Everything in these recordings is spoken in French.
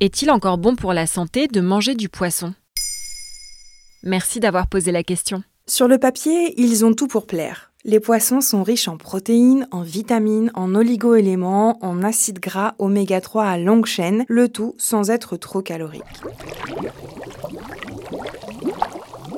Est-il encore bon pour la santé de manger du poisson? Merci d'avoir posé la question. Sur le papier, ils ont tout pour plaire. Les poissons sont riches en protéines, en vitamines, en oligo-éléments, en acides gras oméga 3 à longue chaîne, le tout sans être trop calorique.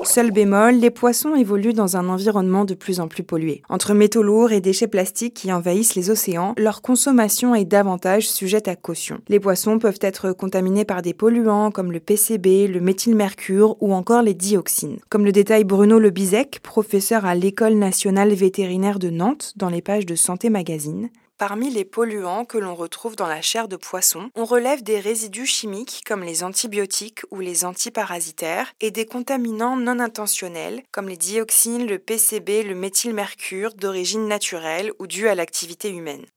Seul bémol, les poissons évoluent dans un environnement de plus en plus pollué. Entre métaux lourds et déchets plastiques qui envahissent les océans, leur consommation est davantage sujette à caution. Les poissons peuvent être contaminés par des polluants comme le PCB, le méthylmercure ou encore les dioxines. Comme le détaille Bruno Lebizek, professeur à l'École nationale vétérinaire de Nantes dans les pages de Santé Magazine, Parmi les polluants que l'on retrouve dans la chair de poisson, on relève des résidus chimiques comme les antibiotiques ou les antiparasitaires et des contaminants non intentionnels comme les dioxines, le PCB, le méthylmercure d'origine naturelle ou due à l'activité humaine.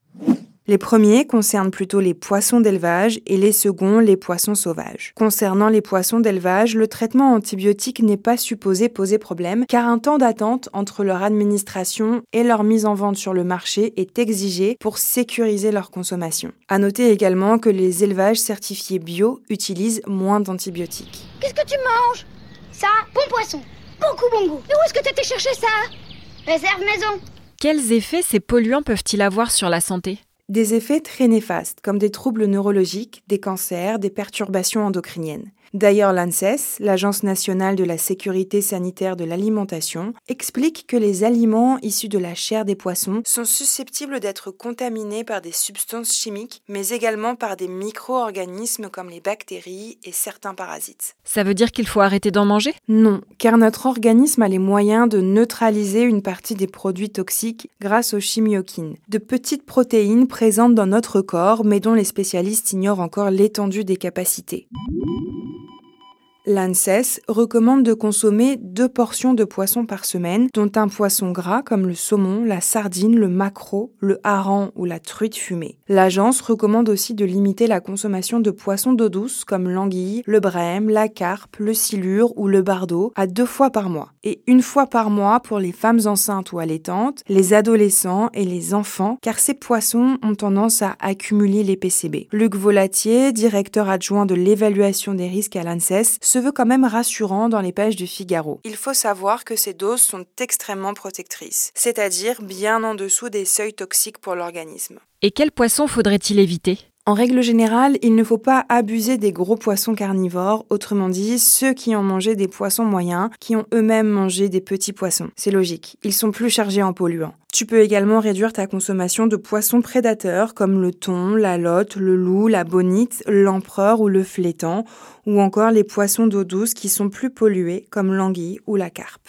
Les premiers concernent plutôt les poissons d'élevage et les seconds les poissons sauvages. Concernant les poissons d'élevage, le traitement antibiotique n'est pas supposé poser problème car un temps d'attente entre leur administration et leur mise en vente sur le marché est exigé pour sécuriser leur consommation. À noter également que les élevages certifiés bio utilisent moins d'antibiotiques. Qu'est-ce que tu manges? Ça, bon poisson, beaucoup bon goût. Mais où est-ce que t'étais chercher ça? Réserve maison. Quels effets ces polluants peuvent-ils avoir sur la santé? Des effets très néfastes, comme des troubles neurologiques, des cancers, des perturbations endocriniennes. D'ailleurs, l'ANSES, l'Agence nationale de la sécurité sanitaire de l'alimentation, explique que les aliments issus de la chair des poissons sont susceptibles d'être contaminés par des substances chimiques, mais également par des micro-organismes comme les bactéries et certains parasites. Ça veut dire qu'il faut arrêter d'en manger? Non, car notre organisme a les moyens de neutraliser une partie des produits toxiques grâce aux chimiokines, de petites protéines présentes dans notre corps, mais dont les spécialistes ignorent encore l'étendue des capacités. L'ANSES recommande de consommer deux portions de poisson par semaine, dont un poisson gras comme le saumon, la sardine, le maquereau, le hareng ou la truite fumée. L'agence recommande aussi de limiter la consommation de poissons d'eau douce comme l'anguille, le brème, la carpe, le silure ou le bardeau à deux fois par mois. Et une fois par mois pour les femmes enceintes ou allaitantes, les adolescents et les enfants, car ces poissons ont tendance à accumuler les PCB. Luc Volatier, directeur adjoint de l'évaluation des risques à l'ANSES, se veut quand même rassurant dans les pages du Figaro. Il faut savoir que ces doses sont extrêmement protectrices, c'est-à-dire bien en dessous des seuils toxiques pour l'organisme. Et quels poissons faudrait-il éviter? En règle générale, il ne faut pas abuser des gros poissons carnivores, autrement dit ceux qui ont mangé des poissons moyens, qui ont eux-mêmes mangé des petits poissons. C'est logique, ils sont plus chargés en polluants. Tu peux également réduire ta consommation de poissons prédateurs comme le thon, la lotte, le loup, la bonite, l'empereur ou le flétan, ou encore les poissons d'eau douce qui sont plus pollués comme l'anguille ou la carpe.